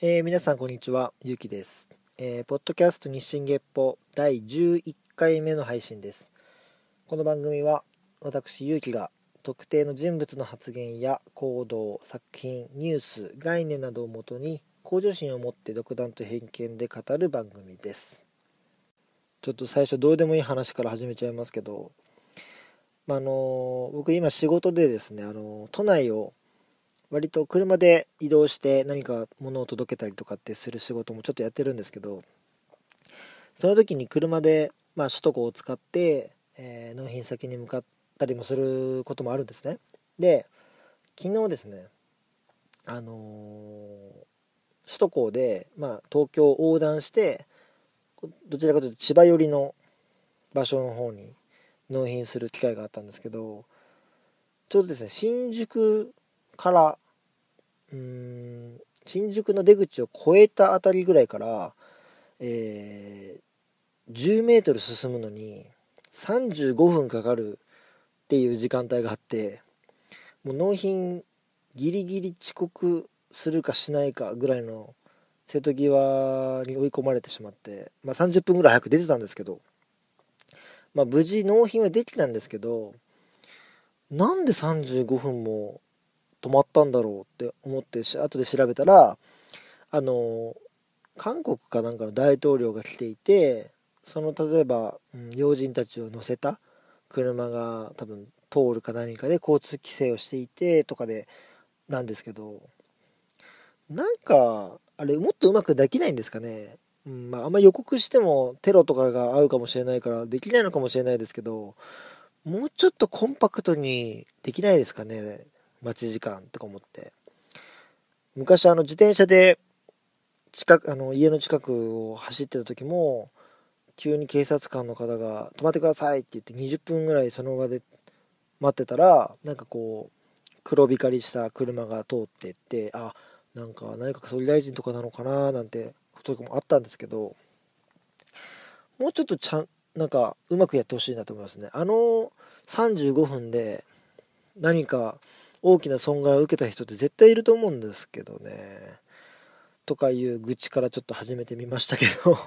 えー、皆さんこんにちは、ゆうきです、えー、ポッドキャスト日進月歩第11回目の配信です。この番組は私ゆうきが特定の人物の発言や行動、作品、ニュース、概念などをもとに向上心を持って独断と偏見で語る番組です。ちょっと最初どうでもいい話から始めちゃいますけど、まあの僕今仕事でですね、あの都内を割と車で移動して何か物を届けたりとかってする仕事もちょっとやってるんですけどその時に車で、まあ、首都高を使って、えー、納品先に向かったりもすることもあるんですね。で昨日ですねあのー、首都高で、まあ、東京を横断してどちらかというと千葉寄りの場所の方に納品する機会があったんですけどちょうどですね新宿からうん新宿の出口を越えた辺りぐらいから、えー、10メートル進むのに35分かかるっていう時間帯があってもう納品ギリギリ遅刻するかしないかぐらいの瀬戸際に追い込まれてしまって、まあ、30分ぐらい早く出てたんですけど、まあ、無事納品はできたんですけどなんで35分も止まったんだろうって思って後で調べたらあの韓国かなんかの大統領が来ていてその例えば、うん、要人たちを乗せた車が多分通るか何かで交通規制をしていてとかでなんですけどなんかあれもっとうまくできないんですかね、うんまあ、あんま予告してもテロとかが合うかもしれないからできないのかもしれないですけどもうちょっとコンパクトにできないですかね。待ち時間とか思って。昔あの自転車で近くあの家の近くを走ってた時も急に警察官の方が「止まってください」って言って20分ぐらいその場で待ってたらなんかこう黒光りした車が通ってってあなんか内閣総理大臣とかなのかななんてこともあったんですけどもうちょっとちゃんなんかうまくやってほしいなと思いますね。あの35分で何か大きな損害を受けた人って絶対いると思うんですけどね。とかいう愚痴からちょっと始めてみましたけど。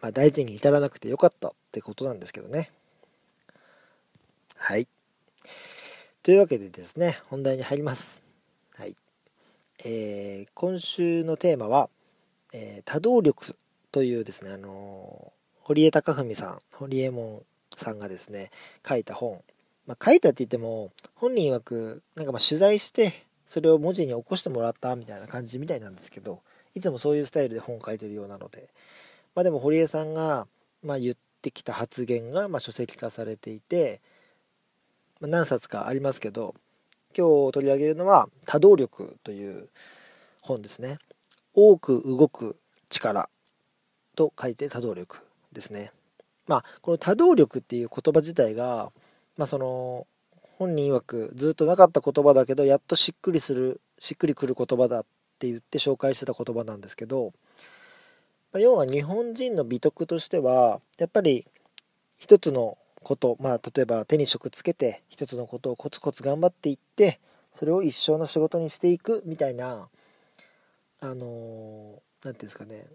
まあ大事に至らなくてよかったってことなんですけどね。はい。というわけでですね本題に入ります。はい。えー、今週のテーマは、えー、多動力というですねあのー、堀江貴文さん堀江門さんがですね書いた本、まあ、書いたって言っても本人曰くなんかま取材してそれを文字に起こしてもらったみたいな感じみたいなんですけどいつもそういうスタイルで本を書いてるようなので、まあ、でも堀江さんが、ま言ってきた発言がま書籍化されていて、ま何冊かありますけど今日取り上げるのは「多動力」という本ですね。多く動く力と書いて多動力ですね。まあ、この多動力っていう言葉自体が、まあ、その本人曰くずっとなかった言葉だけどやっとしっくりするしっくりくる言葉だって言って紹介してた言葉なんですけど、まあ、要は日本人の美徳としてはやっぱり一つのこと、まあ、例えば手に職つけて一つのことをコツコツ頑張っていってそれを一生の仕事にしていくみたいなあの何、ー、て言うんですかね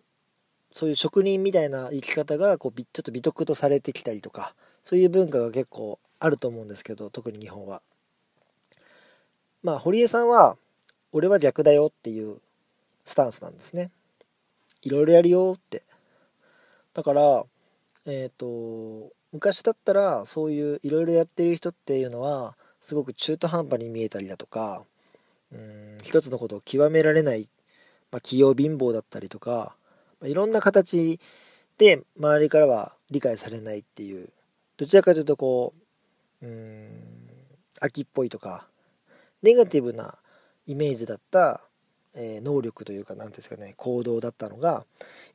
そういう職人みたいな生き方がこうちょっと美徳とされてきたりとかそういう文化が結構あると思うんですけど特に日本は。まあ堀江さんは俺は逆だよっていうスタンスなんですね。いろいろやるよって。だからえっ、ー、と昔だったらそういういろいろやってる人っていうのはすごく中途半端に見えたりだとかうん一つのことを極められない、まあ、器用貧乏だったりとかいろんな形で周りからは理解されないっていうどちらかというとこううん秋っぽいとかネガティブなイメージだった、えー、能力というか何ですかね行動だったのが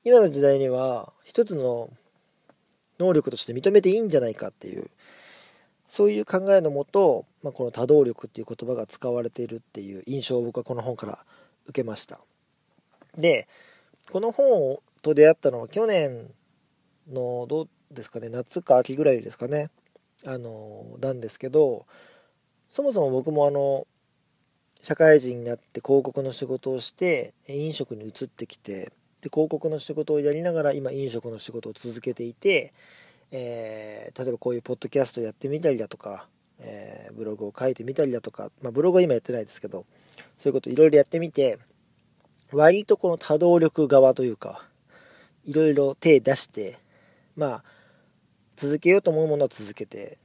今の時代には一つの能力として認めていいんじゃないかっていうそういう考えのもと、まあ、この多動力っていう言葉が使われているっていう印象を僕はこの本から受けました。でこの本と出会ったのは去年のどうですかね夏か秋ぐらいですかね。あのなんですけどそもそも僕もあの社会人になって広告の仕事をして飲食に移ってきてで広告の仕事をやりながら今飲食の仕事を続けていて、えー、例えばこういうポッドキャストやってみたりだとか、えー、ブログを書いてみたりだとか、まあ、ブログは今やってないですけどそういうこといろいろやってみて割とこの多動力側というかいろいろ手出してまあ続けようと思うものは続けて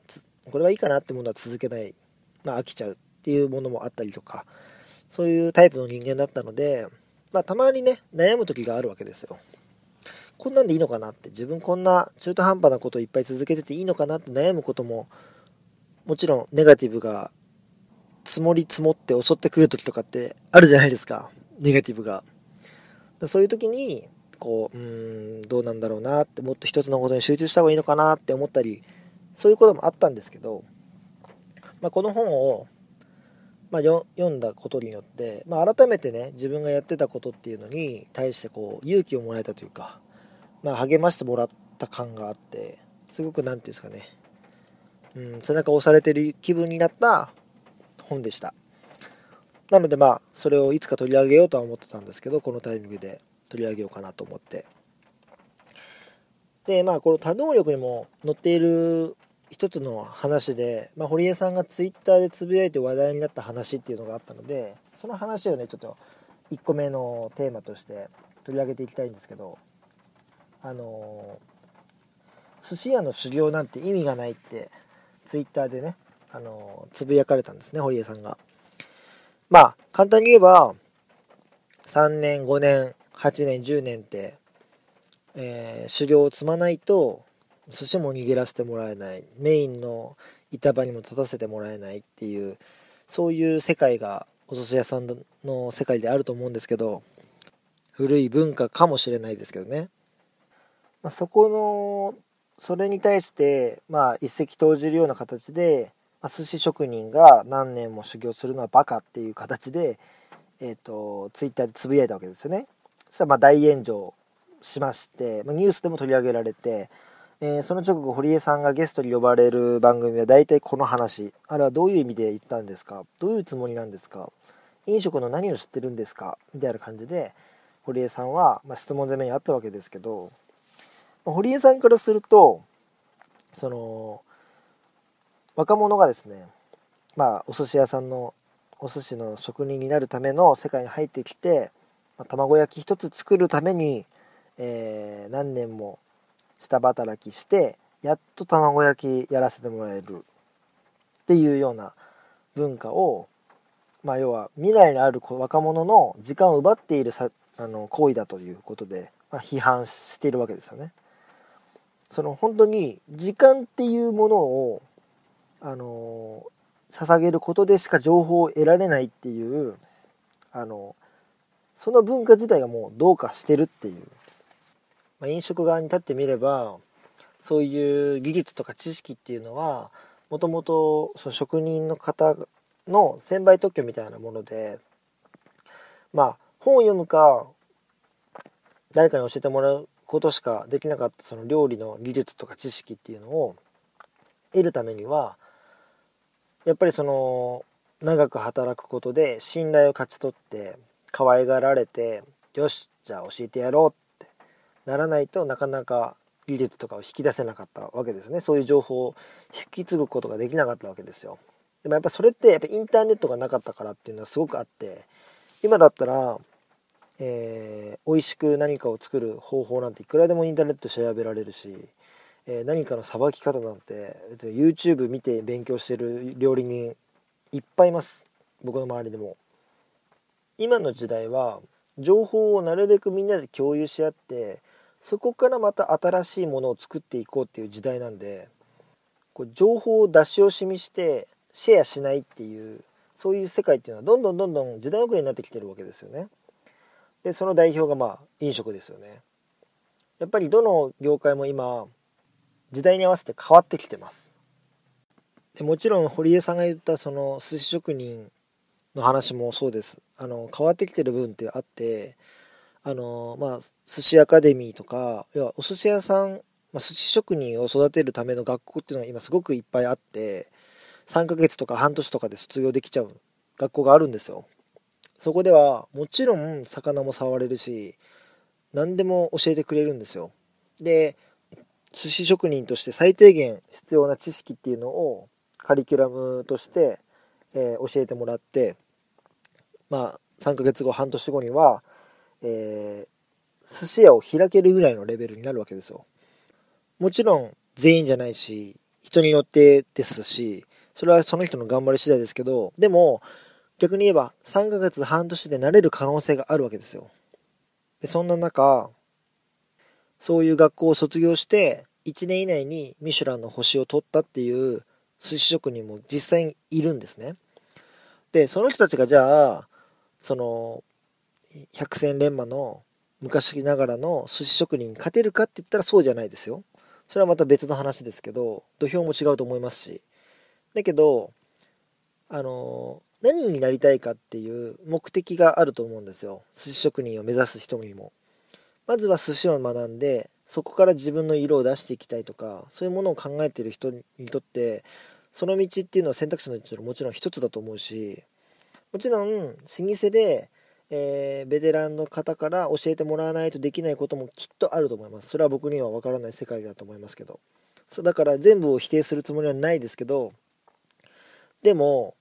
これはいいかなってものは続けないまあ飽きちゃうっていうものもあったりとかそういうタイプの人間だったのでまあたまにね悩む時があるわけですよ。こんなんでいいのかなって自分こんな中途半端なことをいっぱい続けてていいのかなって悩むことももちろんネガティブが積もり積もって襲ってくる時とかってあるじゃないですか。ネガティブが。そういう時にこううんどうなんだろうなってもっと一つのことに集中した方がいいのかなって思ったりそういうこともあったんですけど、まあ、この本を、まあ、読んだことによって、まあ、改めてね自分がやってたことっていうのに対してこう勇気をもらえたというか、まあ、励ましてもらった感があってすごく何て言うんですかねうん背中を押されてる気分になった本でした。なのでまあそれをいつか取り上げようとは思ってたんですけどこのタイミングで取り上げようかなと思って。でまあこの多能力にも載っている一つの話で、まあ、堀江さんがツイッターでつぶやいて話題になった話っていうのがあったのでその話をねちょっと1個目のテーマとして取り上げていきたいんですけどあの寿司屋の修行なんて意味がないってツイッターでねあのつぶやかれたんですね堀江さんが。まあ簡単に言えば3年5年8年10年って、えー、修行を積まないと寿司も握らせてもらえない。メインの板場にも立たせてもらえないっていうそういう世界がお寿司屋さんの世界であると思うんですけど古い文化かもしれないですけどね、まあ、そこのそれに対してまあ一石投じるような形で、ま、寿司職人が何年も修行するのはバカっていう形でえ、ー、とツイッターでつぶやいたわけですよね。そしたらま大炎上しまして、ま、ニュースでも取り上げられて、えー、その直後堀江さんがゲストに呼ばれる番組は大体この話。あれはどういう意味で言ったんですか？どういうつもりなんですか？飲食の何を知ってるんですか？みたいな感じで堀江さんは、ま、質問攻めにあったわけですけど、堀江さんからするとその若者がですねまあお寿司屋さんのお寿司の職人になるための世界に入ってきてま卵焼き一つ作るために、えー、何年も下働きしてやっと卵焼きやらせてもらえるっていうような文化を、まあ、要は未来にある若者の時間を奪っているさあの行為だということで、まあ、批判しているわけですよね。その本当に時間っていうものをあの捧げることでしか情報を得られないっていうあのその文化自体がもうどうかしてるっていう、まあ、飲食側に立ってみればそういう技術とか知識っていうのはもともと職人の方の専売特許みたいなものでまあ本を読むか誰かに教えてもらうことしかできなかったその料理の技術とか知識っていうのを得るためにはやっぱりその長く働くことで信頼を勝ち取って可愛がられてよしじゃあ教えてやろうってならないとなかなか技術とかを引き出せなかったわけですね。そういう情報を引き継ぐことができなかったわけですよ。でもやっぱそれってやっぱインターネットがなかったからっていうのはすごくあって今だったら、えー、美味しく何かを作る方法なんていくらでもインターネット調べられるし、えー、何かのさばき方なんて YouTube 見て勉強してる料理人いっぱいいます僕の周りでも今の時代は情報をなるべくみんなで共有し合ってそこからまた新しいものを作っていこうっていう時代なんでこう情報を出し惜しみしてシェアしないっていうそういう世界っていうのはどんどんどんどん時代遅れになってきてるわけですよね。でその代表がまあ飲食ですよね。やっぱりどの業界も今時代に合わせて変わってきてます。でもちろん堀江さんが言ったその寿司職人の話もそうです。あの変わってきてる部分ってあってあのまあ寿司アカデミーとか要はお寿司屋さん、まあ、寿司職人を育てるための学校っていうのが今すごくいっぱいあって3ヶ月とか半年とかで卒業できちゃう学校があるんですよ。そこではもちろん魚も触れるし何でも教えてくれるんですよ。で寿司職人として最低限必要な知識っていうのをカリキュラムとして、えー、教えてもらってまあ3ヶ月後半年後には、えー、寿司屋を開けるぐらいのレベルになるわけですよ。もちろん全員じゃないし人によってですしそれはその人の頑張り次第ですけどでも逆に言えば3ヶ月半年でなれる可能性があるわけですよ。でそんな中そういう学校を卒業して1年以内にミシュランの星を取ったっていう寿司職人も実際にいるんですね。でその人たちがじゃあその百戦錬磨の昔ながらの寿司職人に勝てるかって言ったらそうじゃないですよ。それはまた別の話ですけど土俵も違うと思いますし。だけどあの何になりたいかっていう目的があると思うんですよ。寿司職人を目指す人にも。まずは寿司を学んでそこから自分の色を出していきたいとかそういうものを考えてる人にとってその道っていうのは選択肢のうちのもちろん一つだと思うしもちろん老舗で、えー、ベテランの方から教えてもらわないとできないこともきっとあると思います。それは僕には分からない世界だと思いますけど。そうだから全部を否定するつもりはないですけどでも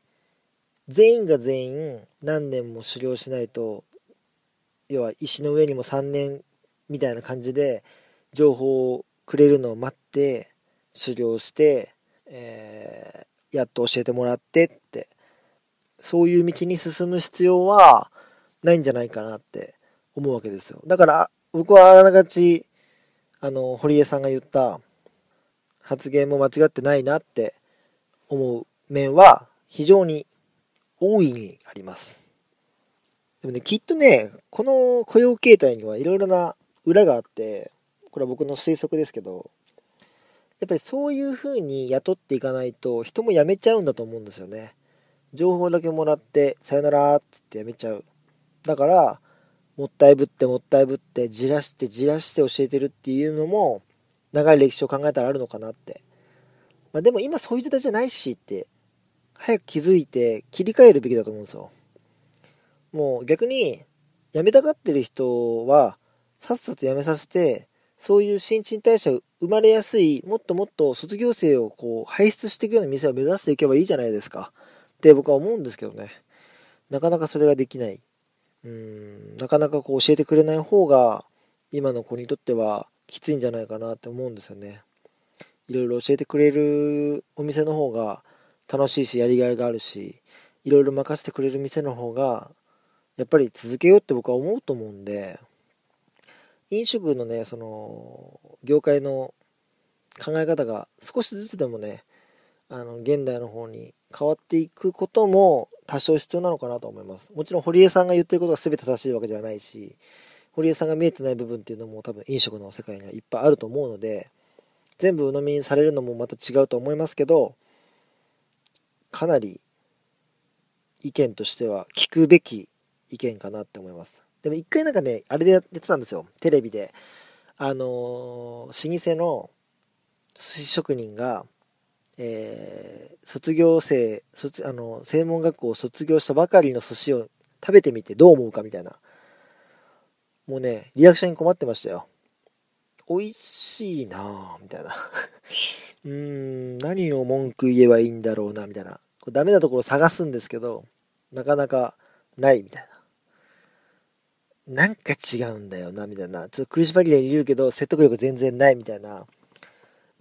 全員が全員何年も修行しないと要は石の上にも3年みたいな感じで情報をくれるのを待って修行して、えー、やっと教えてもらってってそういう道に進む必要はないんじゃないかなって思うわけですよだから僕はあながちあの堀江さんが言った発言も間違ってないなって思う面は非常に大いにあります。でもね、きっとね、この雇用形態にはいろいろな裏があって、これは僕の推測ですけど、やっぱりそういう風に雇っていかないと人も辞めちゃうんだと思うんですよね。情報だけもらって、さよならっつって辞めちゃう。だから、もったいぶってもったいぶってじらしてじらして教えてるっていうのも長い歴史を考えたらあるのかなって。まあでも今そういう時代じゃないしって早く気づいて切り替えるべきだと思うんですよ。もう逆に辞めたがってる人はさっさと辞めさせてそういう新陳代謝生まれやすいもっともっと卒業生をこう輩出していくような店を目指していけばいいじゃないですか。って僕は思うんですけどね。なかなかそれができない。うんなかなかこう教えてくれない方が今の子にとってはきついんじゃないかなって思うんですよね。いろいろ教えてくれるお店の方が楽しいしやりがいがあるしいろいろ任せてくれる店の方がやっぱり続けようって僕は思うと思うんで飲食のねその業界の考え方が少しずつでもねあの現代の方に変わっていくことも多少必要なのかなと思いますもちろん堀江さんが言ってることが全て正しいわけではないし堀江さんが見えてない部分っていうのも多分飲食の世界にはいっぱいあると思うので全部鵜呑みにされるのもまた違うと思いますけどかなり意見としては聞くべき意見かなって思います。でも一回なんかね、あれでやってたんですよ。テレビで。あのー、老舗の寿司職人が、えー、卒業生、卒あの、専門学校を卒業したばかりの寿司を食べてみてどう思うかみたいな。もうね、リアクションに困ってましたよ。美味しいなぁ、みたいな。うーん、何を文句言えばいいんだろうな、みたいな。これダメなところ探すんですけど、なかなかないみたいな。なんか違うんだよな、みたいな。ちょっと苦しばりで言うけど、説得力全然ないみたいな。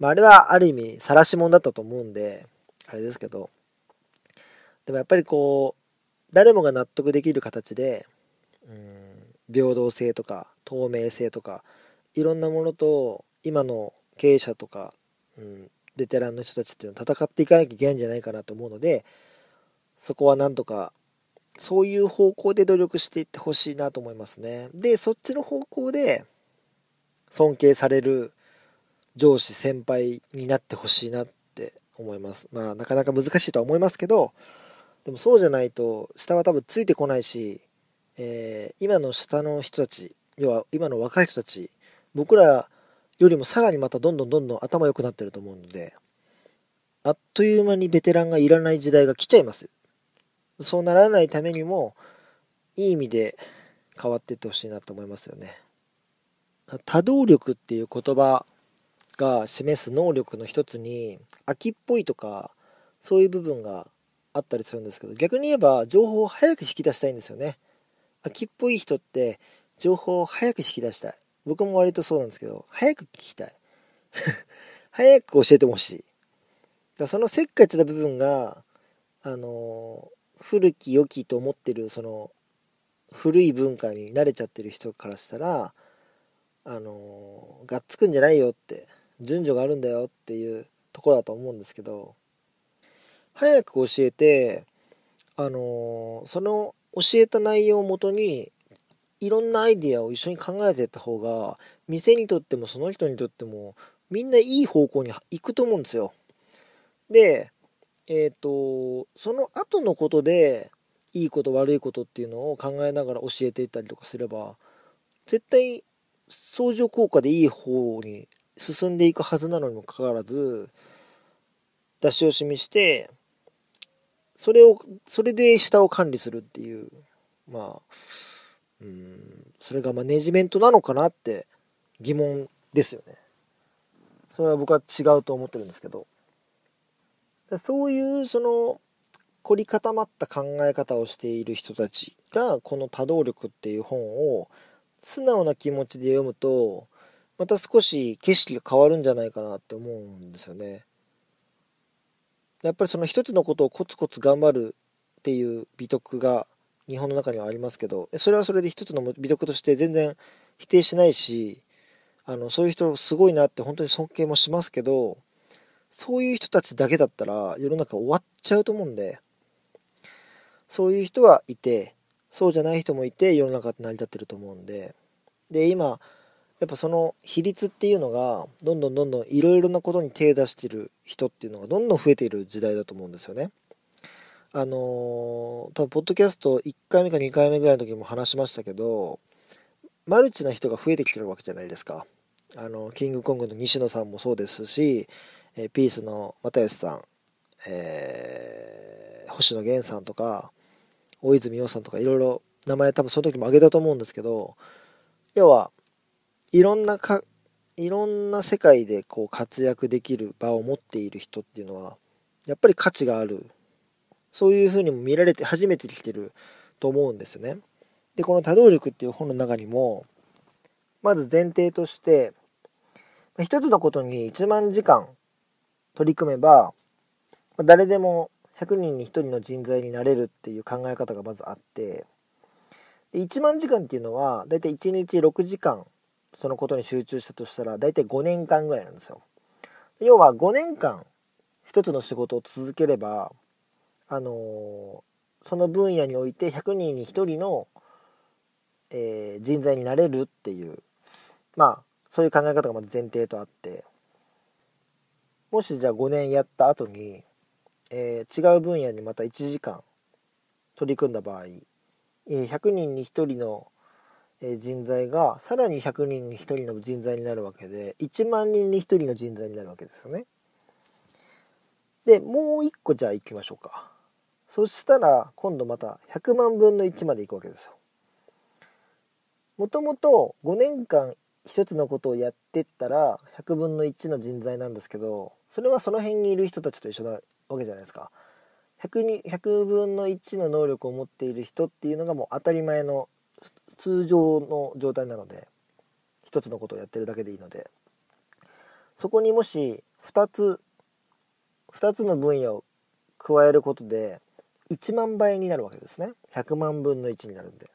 まあ、あれはある意味、晒し者だったと思うんで、あれですけど。でもやっぱりこう、誰もが納得できる形で、うん、平等性とか、透明性とか、いろんなものと、今の経営者とか、うん、ベテランの人たちっていうのは戦っていかなきゃいけないんじゃないかなと思うのでそこはなんとかそういう方向で努力していってほしいなと思いますねでそっちの方向で尊敬される上司先輩になってほしいなって思いますまあなかなか難しいとは思いますけどでもそうじゃないと下は多分ついてこないし、えー、今の下の人たち要は今の若い人たち僕らよりもさらにまたどんどんどんどん頭良くなってると思うので、あっという間にベテランがいらない時代が来ちゃいます。そうならないためにもいい意味で変わっていってほしいなと思いますよね。多動力っていう言葉が示す能力の一つに秋っぽいとかそういう部分があったりするんですけど逆に言えば情報を早く引き出したいんですよね。秋っぽい人って情報を早く引き出したい。僕も割とそうなんですけど早く聞きたい。早く教えてほしい。だそのせっかちな部分があの古き良きと思ってるその古い文化に慣れちゃってる人からしたらあのがっつくんじゃないよって順序があるんだよっていうところだと思うんですけど早く教えてあのその教えた内容をもとにいろんなアイディアを一緒に考えていった方が店にとってもその人にとってもみんないい方向に行くと思うんですよ。で、えっ、ー、と、その後のことでいいこと悪いことっていうのを考えながら教えていったりとかすれば絶対相乗効果でいい方に進んでいくはずなのにもかかわらず出し惜しみしてそれをそれで下を管理するっていうまあうんそれがマネジメントなのかなって疑問ですよね。それは僕は違うと思ってるんですけど。そういうその凝り固まった考え方をしている人たちがこの多動力っていう本を素直な気持ちで読むとまた少し景色が変わるんじゃないかなって思うんですよね。やっぱりその一つのことをコツコツ頑張るっていう美徳が日本の中にはありますけどそれはそれで一つの美徳として全然否定しないしあのそういう人すごいなって本当に尊敬もしますけどそういう人たちだけだったら世の中終わっちゃうと思うんでそういう人はいてそうじゃない人もいて世の中って成り立ってると思うんでで今やっぱその比率っていうのがどんどんどんどんいろいろなことに手を出してる人っていうのがどんどん増えている時代だと思うんですよね。あのー、多分ポッドキャスト1回目か2回目ぐらいの時も話しましたけどマルチな人が増えてきてるわけじゃないですか。あのキングコングの西野さんもそうですし、え、ピースの又吉さん、えー、星野源さんとか大泉洋さんとかいろいろ名前多分その時も挙げたと思うんですけど要はいろんなかいろんな世界でこう活躍できる場を持っている人っていうのはやっぱり価値があるそういうふうにも見られて初めてきてると思うんですよね。でこの多動力っていう本の中にもまず前提として一つのことに1万時間取り組めばま誰でも100人に1人の人材になれるっていう考え方がまずあってで1万時間っていうのはだいたい1日6時間そのことに集中したとしたらだいたい5年間ぐらいなんですよ。要は5年間一つの仕事を続ければあのー、その分野において100人に1人の、えー、人材になれるっていうまあそういう考え方がまず前提とあってもしじゃあ5年やった後にえー、違う分野にまた1時間取り組んだ場合、え、100人に1人の、人材がさらに100人に1人の人材になるわけで1万人に1人の人材になるわけですよね。でもう1個じゃあ行きましょうか。そしたら今度また100万分の1まで行くわけですよ。もともと5年間一つのことをやってったら100分の1の人材なんですけどそれはその辺にいる人たちと一緒だわけじゃないですか。100, に100分の1の能力を持っている人っていうのがもう当たり前の通常の状態なので一つのことをやってるだけでいいので。そこにもし2つ2つの分野を加えることで1万倍になるわけですね。100万分の1になるんで。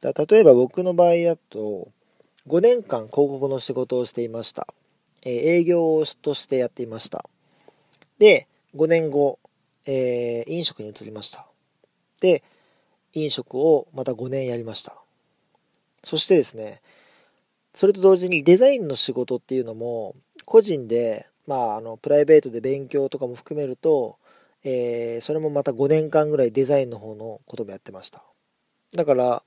だ例えば僕の場合だと5年間広告の仕事をしていました、え営業としてやっていましたで、5年後、えー、飲食に移りました。で、飲食をまた5年やりました。そしてですね、それと同時にデザインの仕事っていうのも、個人で、まあ、あの、プライベートで勉強とかも含めると、えー、それもまた5年間ぐらいデザインの方のこともやってました。だから、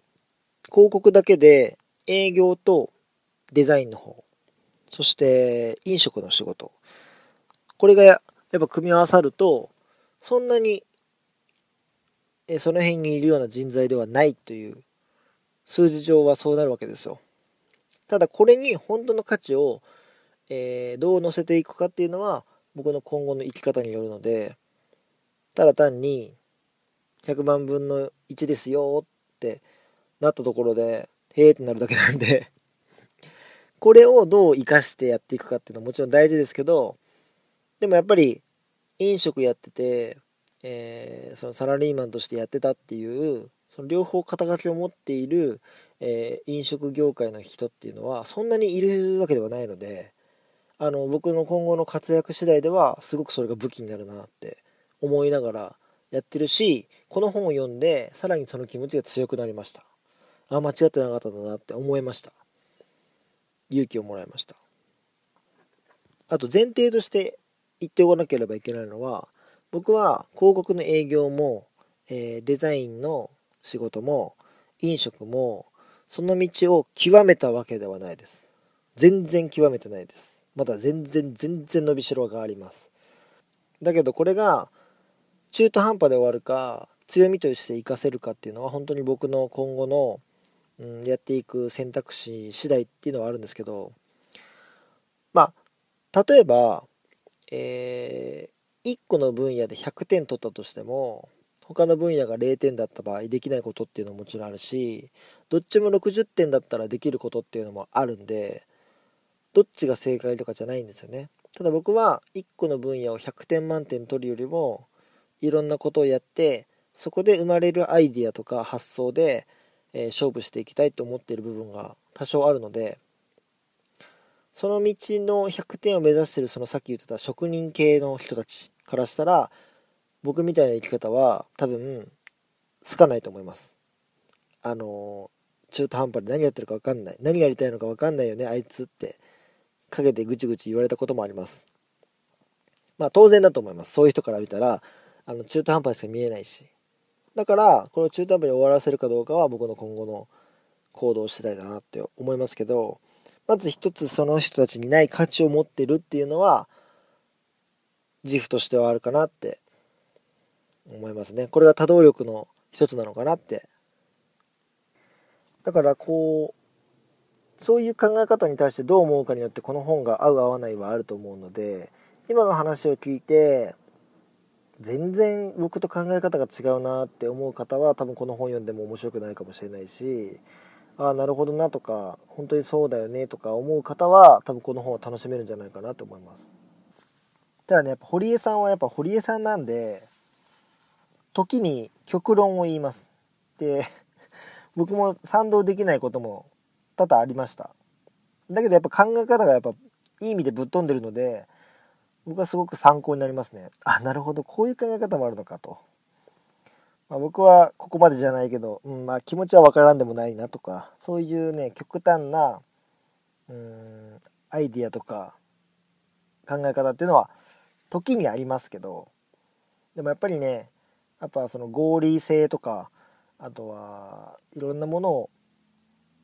広告だけで営業とデザインの方、そして飲食の仕事、これがやっぱ組み合わさるとそんなにえその辺にいるような人材ではないという数字上はそうなるわけですよ。ただこれに本当の価値を、えー、どう乗せていくかっていうのは僕の今後の生き方によるのでただ単に100万分の1ですよってなったところでへえってなるだけなんで。これをどう活かしてやっていくかっていうのはもちろん大事ですけどでもやっぱり飲食やってて、えー、そのサラリーマンとしてやってたっていうその両方肩書きを持っている、えー、飲食業界の人っていうのはそんなにいるわけではないのであの僕の今後の活躍次第ではすごくそれが武器になるなって思いながらやってるしこの本を読んでさらにその気持ちが強くなりました。あ間違ってなかったんだなって思いました。勇気をもらいました。あと前提として言っておかなければいけないのは僕は広告の営業も、えー、デザインの仕事も飲食もその道を極めたわけではないです。全然極めてないです。まだ全然全然伸びしろがあります。だけどこれが中途半端で終わるか強みとして活かせるかっていうのは本当に僕の今後の、うん、やっていく選択肢次第っていうのはあるんですけどまあ例えばえー、1個の分野で100点取ったとしても他の分野が0点だった場合できないことっていうのももちろんあるしどっちも60点だったらできることっていうのもあるんでどっちが正解とかじゃないんですよね。ただ僕は1個の分野を100点満点取るよりもいろんなことをやってそこで生まれるアイディアとか発想で、えー、勝負していきたいと思っている部分が多少あるのでその道の100点を目指してるそのさっき言ってた職人系の人たちからしたら僕みたいな生き方は多分つかないと思います。あの中途半端で何やってるか分かんない。何やりたいのか分かんないよねあいつって陰でぐちぐち言われたこともあります。まあ当然だと思います。そういう人から見たらあの中途半端しか見えないし。だからこれを中途半端に終わらせるかどうかは僕の今後の行動次第だなって思いますけどまず一つその人たちにない価値を持ってるっていうのは自負としてはあるかなって思いますね。これが多動力の一つなのかなって。だからこうそういう考え方に対してどう思うかによってこの本が合う合わないはあると思うので今の話を聞いて全然僕と考え方が違うなって思う方は多分この本読んでも面白くないかもしれないしああなるほどなとか本当にそうだよねとか思う方は多分この本を楽しめるんじゃないかなと思います。ただねやっぱ堀江さんはやっぱ堀江さんなんで時に極論を言います。で 僕も賛同できないことも多々ありました。だけどやっぱ考え方がやっぱいい意味でぶっ飛んでるので僕はすごく参考になりますね。あなるほど。こういう考え方もあるのかと。まあ、僕はここまでじゃないけど、うんまあ、気持ちは分からんでもないなとかそういうね極端なうんアイディアとか考え方っていうのは時にありますけどでもやっぱりねやっぱその合理性とかあとはいろんなものを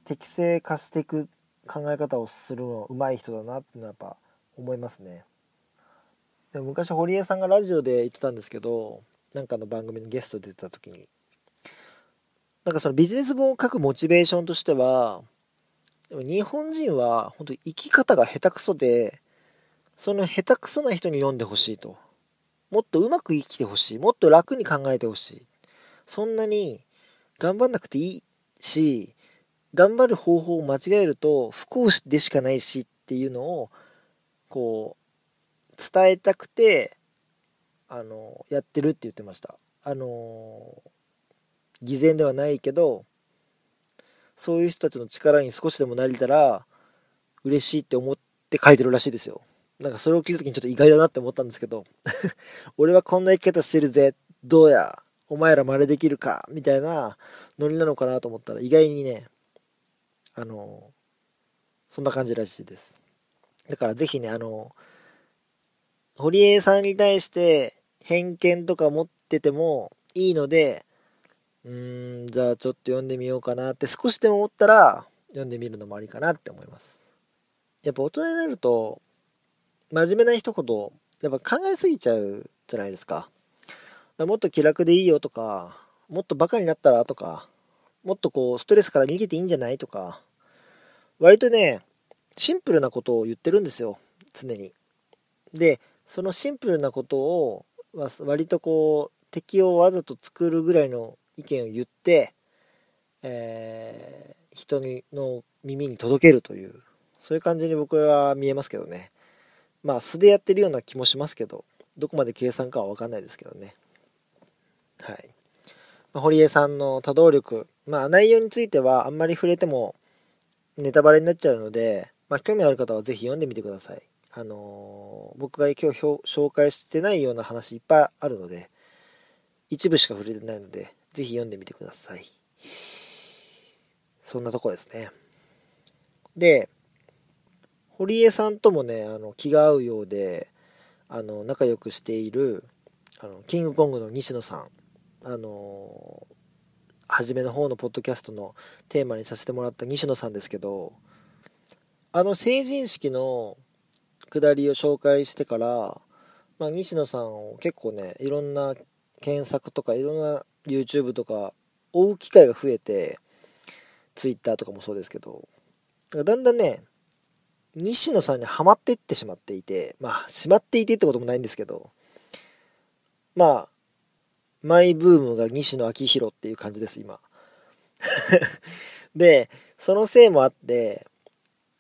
適正化していく考え方をするの上手い人だなっていうのはやっぱ思いますね。でも昔堀江さんがラジオで言ってたんですけどなんかの番組のゲストで出た時に。なんかそのビジネス本を書くモチベーションとしては日本人は本当生き方が下手くそでその下手くそな人に読んでほしいと。もっとうまく生きてほしい。もっと楽に考えてほしい。そんなに頑張んなくていいし頑張る方法を間違えると不幸でしかないしっていうのをこう伝えたくてあのやってるって言ってました。あの偽善ではないけどそういう人たちの力に少しでもなれたら嬉しいって思って書いてるらしいですよ。なんかそれを聞いた時にちょっと意外だなって思ったんですけど 俺はこんな生き方してるぜ。どうや？お前ら真似できるか？みたいなノリなのかなと思ったら意外にねあのそんな感じらしいです。だからぜひねあの堀江さんに対して偏見とか持っててもいいので、うーん、じゃあちょっと読んでみようかなって少しでも思ったら読んでみるのもありかなって思います。やっぱ大人になると、真面目な一言、やっぱ考えすぎちゃうじゃないですか。かもっと気楽でいいよとか、もっとバカになったらとか、もっとこう、ストレスから逃げていいんじゃないとか、割とね、シンプルなことを言ってるんですよ、常に。で、そのシンプルなことを、割とこう、敵をわざと作るぐらいの意見を言って、えー、人にの耳に届けるという、そういう感じに僕は見えますけどね。まあ素でやってるような気もしますけど、どこまで計算かは分かんないですけどね。はい。まあ、堀江さんの多動力、まあ内容についてはあんまり触れてもネタバレになっちゃうので、まあ興味ある方はぜひ読んでみてください。あのー、僕が今日紹介してないような話いっぱいあるので、一部しか触れてないので、ぜひ読んでみてください。そんなとこですね。で、堀江さんともね、あの、気が合うようで、あの、仲良くしている、あの、キングコングの西野さん、あの、初めの方のポッドキャストのテーマにさせてもらった西野さんですけど、あの成人式の下りを紹介してから、まあ、西野さんを結構ね、いろんな検索とか、いろんな YouTube とか、追う機会が増えて、Twitter とかもそうですけど、だんだんね、西野さんにはまっていってしまっていて、まあ、しまっていてってこともないんですけど、まあ、マイブームが西野昭弘っていう感じです、今。で、そのせいもあって、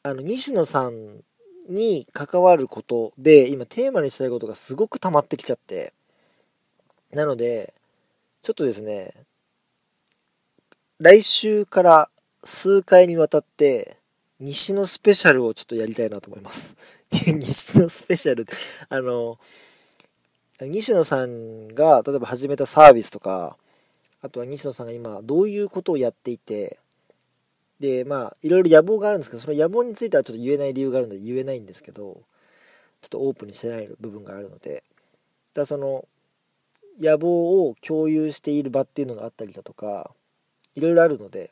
あの、西野さんに関わることで、今テーマにしたいことがすごく溜まってきちゃって、なので、ちょっとですね、来週から数回にわたって、西のスペシャルをちょっとやりたいなと思います。西のスペシャル、あの、西野さんが例えば始めたサービスとか、あとは西野さんが今どういうことをやっていて、で、まあ、いろいろ野望があるんですけど、その野望についてはちょっと言えない理由があるので言えないんですけど、ちょっとオープンにしてない部分があるので、だその、野望を共有している場っていうのがあったりだとか、いろいろあるので、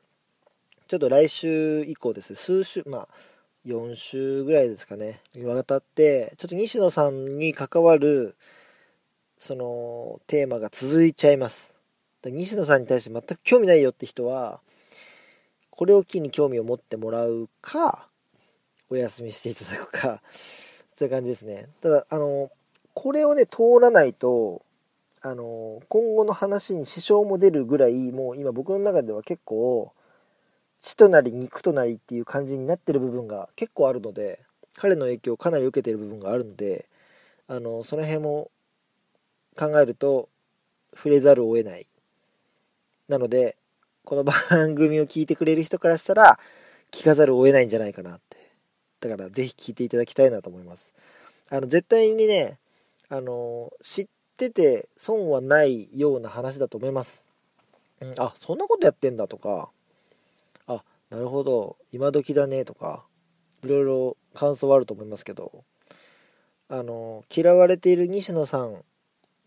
ちょっと来週以降ですね、数週、まあ、4週ぐらいですかね、にわたって、ちょっと西野さんに関わる、その、テーマが続いちゃいます。西野さんに対して全く興味ないよって人は、これを機に興味を持ってもらうか、お休みしていただくか、そういう感じですね。ただ、あの、これをね、通らないと、あの、今後の話に支障も出るぐらい、もう今僕の中では結構、血となり肉となりっていう感じになってる部分が結構あるので彼の影響をかなり受けてる部分があるのであのその辺も考えると触れざるを得ないなのでこの番組を聞いてくれる人からしたら聞かざるを得ないんじゃないかなって。だから是非聞いていただきたいなと思います。あの絶対にねあの知ってて損はないような話だと思います、うん、あそんなことやってんだとか。あなるほど。今時だねとか。いろいろ感想はあると思いますけど。あの嫌われている西野さんっ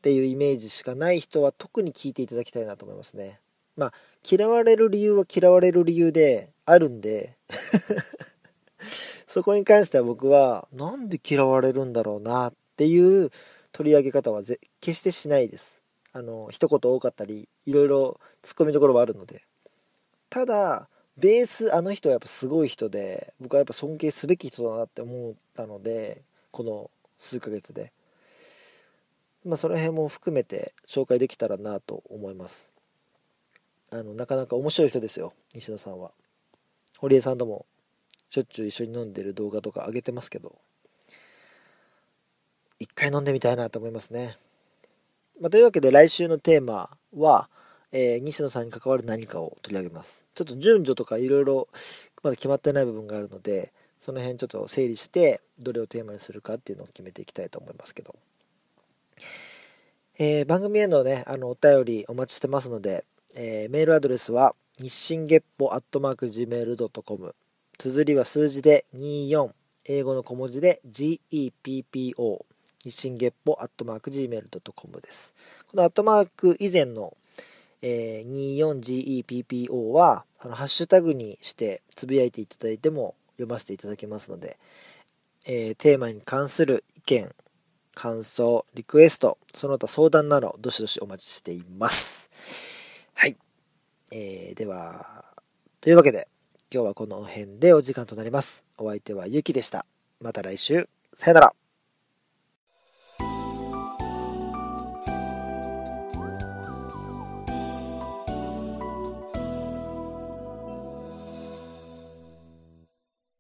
ていうイメージしかない人は特に聞いていただきたいなと思いますね。まあ嫌われる理由は嫌われる理由であるんで そこに関しては僕はなんで嫌われるんだろうなっていう取り上げ方は決してしないです。あの一言多かったりいろいろツッコミどころはあるので。ただベースあの人はやっぱすごい人で僕はやっぱ尊敬すべき人だなって思ったのでこの数ヶ月で。まあその辺も含めて紹介できたらなと思います。あのなかなか面白い人ですよ西野さんは堀江さんともしょっちゅう一緒に飲んでる動画とか上げてますけど一回飲んでみたいなと思いますね、まあ、というわけで来週のテーマはえー、西野さんに関わる何かを取り上げます。ちょっと順序とかいろいろまだ決まってない部分があるので、その辺ちょっと整理して、どれをテーマにするかっていうのを決めていきたいと思いますけど。えー、番組へのね、あの、お便りお待ちしてますので、えー、メールアドレスは、日進月歩アットマーク Gmail.com。綴りは数字で24、英語の小文字で GEPPO。日進月歩アットマーク Gmail.com です。このアットマーク以前のえー、24GEPPO はあのハッシュタグにしてつぶやいていただいても読ませていただけますので、えー、テーマに関する意見、感想、リクエスト、その他相談などどしどしお待ちしています。はい。えー、では、というわけで、今日はこの辺でお時間となります。お相手はゆきでした。また来週、さよなら。